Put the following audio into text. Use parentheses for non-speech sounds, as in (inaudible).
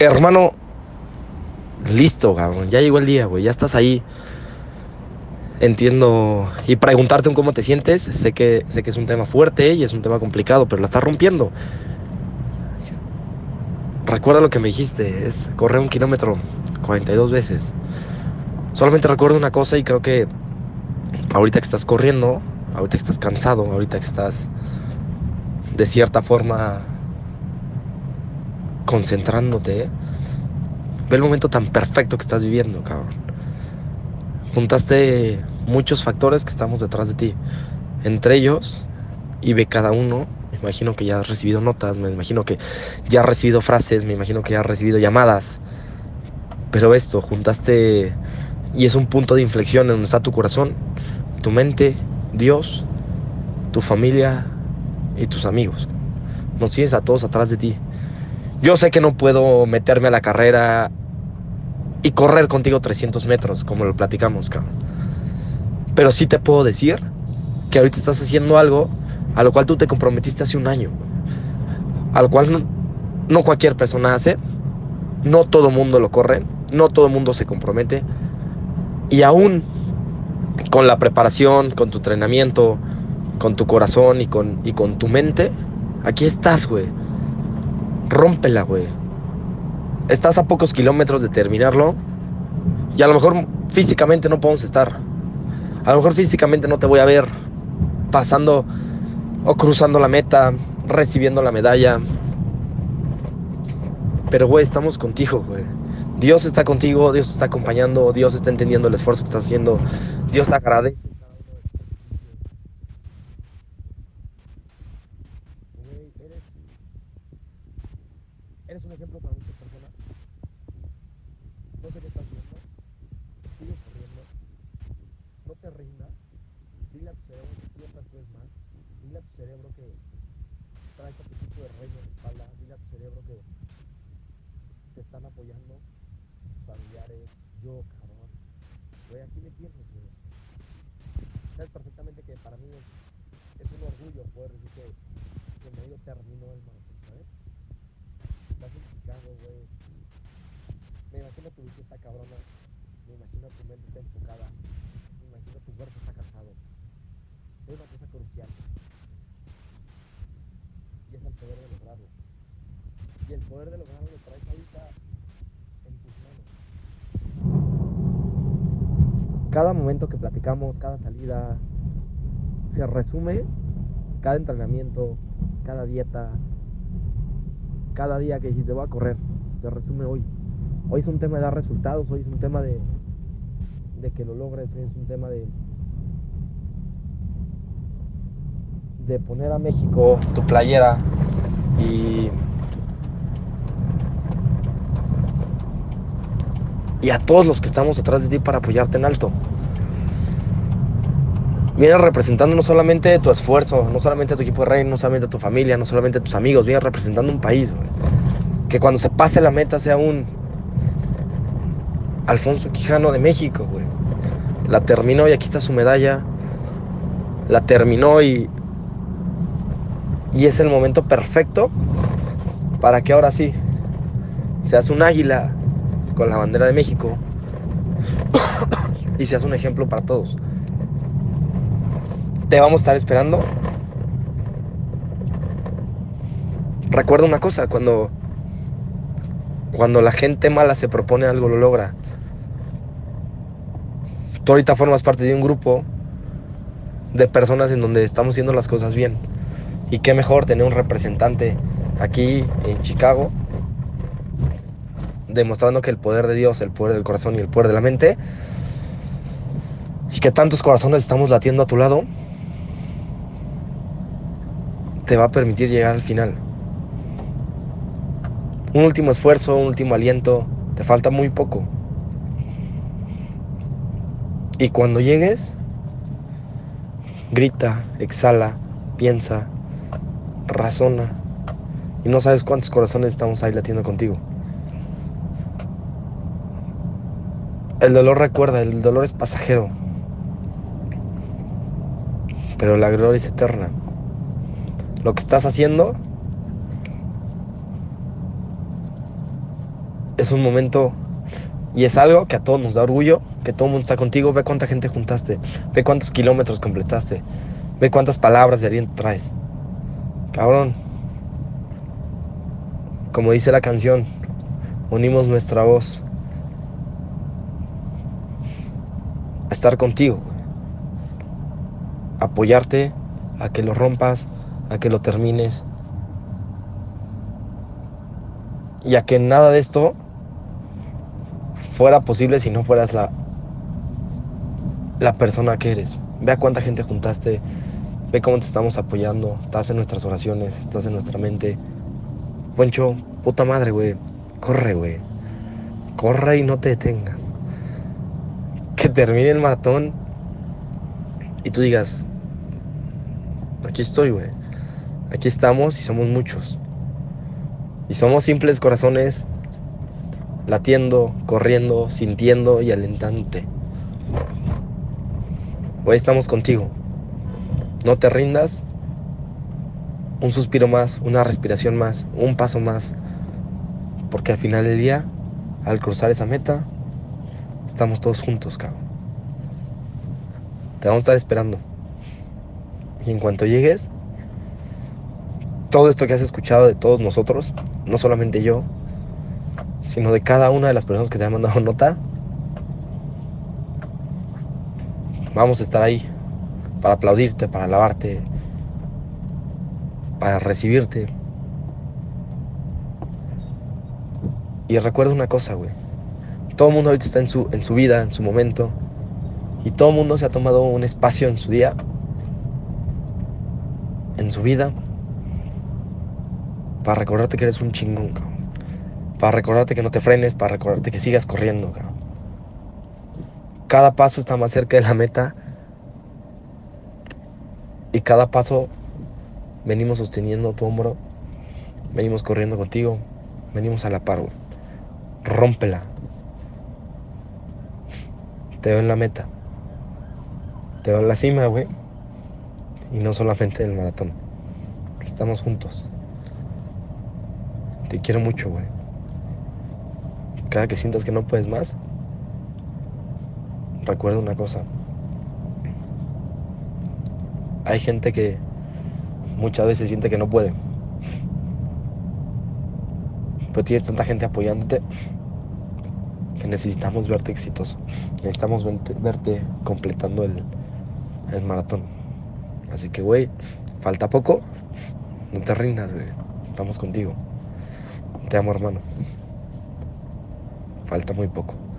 Hermano, listo. Ya llegó el día, güey. Ya estás ahí. Entiendo. Y preguntarte un cómo te sientes. Sé que, sé que es un tema fuerte y es un tema complicado, pero la estás rompiendo. Recuerda lo que me dijiste. Es correr un kilómetro 42 veces. Solamente recuerdo una cosa y creo que ahorita que estás corriendo, ahorita que estás cansado, ahorita que estás de cierta forma concentrándote, ve el momento tan perfecto que estás viviendo, cabrón. Juntaste muchos factores que estamos detrás de ti. Entre ellos, y ve cada uno, me imagino que ya has recibido notas, me imagino que ya has recibido frases, me imagino que ya has recibido llamadas. Pero esto, juntaste y es un punto de inflexión en donde está tu corazón, tu mente, Dios, tu familia y tus amigos. Nos tienes a todos atrás de ti. Yo sé que no puedo meterme a la carrera y correr contigo 300 metros, como lo platicamos, cabrón. Pero sí te puedo decir que ahorita estás haciendo algo a lo cual tú te comprometiste hace un año. A lo cual no, no cualquier persona hace. No todo mundo lo corre. No todo mundo se compromete. Y aún con la preparación, con tu entrenamiento, con tu corazón y con, y con tu mente, aquí estás, güey. Rómpela, güey. Estás a pocos kilómetros de terminarlo y a lo mejor físicamente no podemos estar. A lo mejor físicamente no te voy a ver pasando o cruzando la meta, recibiendo la medalla. Pero, güey, estamos contigo, güey. Dios está contigo, Dios está acompañando, Dios está entendiendo el esfuerzo que estás haciendo, Dios te agradece. Eres, eres un ejemplo para muchas personas. No sé qué estás viendo. Sigue corriendo. No te rindas. Dile a tu cerebro que siempre puedes más. Dile a tu cerebro que traes a tu tipo de reino en la espalda. Dile a tu cerebro que te están apoyando familiares, yo, cabrón. Güey, aquí me tienes, güey. Sabes perfectamente que para mí es, es un orgullo poder decir que, que medio terminó el maratón, ¿sabes? Estás en Chicago, güey. Me imagino tu vista está cabrona. Me imagino tu mente está enfocada. Me imagino tu cuerpo está cansado. Es una cosa crucial. El poder de lograrlo. Y el poder de lograrlo lo traes ahorita en tus manos. Cada momento que platicamos, cada salida, se resume cada entrenamiento, cada dieta, cada día que dijiste voy a correr, se resume hoy. Hoy es un tema de dar resultados, hoy es un tema de, de que lo logres, hoy es un tema de, de poner a México tu playera y y a todos los que estamos atrás de ti para apoyarte en alto. Vienes representando no solamente tu esfuerzo, no solamente tu equipo de rey, no solamente tu familia, no solamente tus amigos, vienes representando un país. Que cuando se pase la meta sea un Alfonso Quijano de México, güey. La terminó y aquí está su medalla. La terminó y y es el momento perfecto para que ahora sí seas un águila con la bandera de México (coughs) y seas un ejemplo para todos. Te vamos a estar esperando. Recuerda una cosa, cuando cuando la gente mala se propone algo lo logra. Tú ahorita formas parte de un grupo de personas en donde estamos haciendo las cosas bien. Y qué mejor tener un representante aquí en Chicago demostrando que el poder de Dios, el poder del corazón y el poder de la mente, y que tantos corazones estamos latiendo a tu lado, te va a permitir llegar al final. Un último esfuerzo, un último aliento, te falta muy poco. Y cuando llegues, grita, exhala, piensa, razona. Y no sabes cuántos corazones estamos ahí latiendo contigo. El dolor recuerda, el dolor es pasajero. Pero la gloria es eterna. Lo que estás haciendo es un momento y es algo que a todos nos da orgullo, que todo el mundo está contigo. Ve cuánta gente juntaste, ve cuántos kilómetros completaste, ve cuántas palabras de aliento traes. Cabrón, como dice la canción, unimos nuestra voz a estar contigo, apoyarte a que lo rompas, a que lo termines. Y a que nada de esto fuera posible si no fueras la la persona que eres. Ve a cuánta gente juntaste, ve cómo te estamos apoyando, estás en nuestras oraciones, estás en nuestra mente. Poncho, puta madre, güey. Corre, güey. Corre y no te detengas. Que termine el maratón y tú digas, aquí estoy, güey. Aquí estamos y somos muchos. Y somos simples corazones latiendo, corriendo, sintiendo y alentándote. Hoy estamos contigo. No te rindas. Un suspiro más, una respiración más, un paso más. Porque al final del día, al cruzar esa meta, estamos todos juntos, cabrón. Te vamos a estar esperando. Y en cuanto llegues, todo esto que has escuchado de todos nosotros, no solamente yo, sino de cada una de las personas que te han mandado nota, vamos a estar ahí para aplaudirte, para alabarte, para recibirte. Y recuerda una cosa, güey. Todo el mundo ahorita está en su, en su vida, en su momento. Y todo el mundo se ha tomado un espacio en su día, en su vida, para recordarte que eres un chingón, cabrón. Para recordarte que no te frenes, para recordarte que sigas corriendo, cabrón. Cada paso está más cerca de la meta. Y cada paso venimos sosteniendo tu hombro. Venimos corriendo contigo. Venimos a la par, güey. Rómpela. Te veo en la meta. Te veo en la cima, güey. Y no solamente en el maratón. Estamos juntos. Te quiero mucho, güey. Cada que sientas que no puedes más, recuerda una cosa. Hay gente que muchas veces siente que no puede. Pero tienes tanta gente apoyándote que necesitamos verte exitoso. Necesitamos verte, completando el, el maratón. Así que, güey, falta poco. No te rindas, güey. Estamos contigo. Te amo, hermano. Falta muy poco.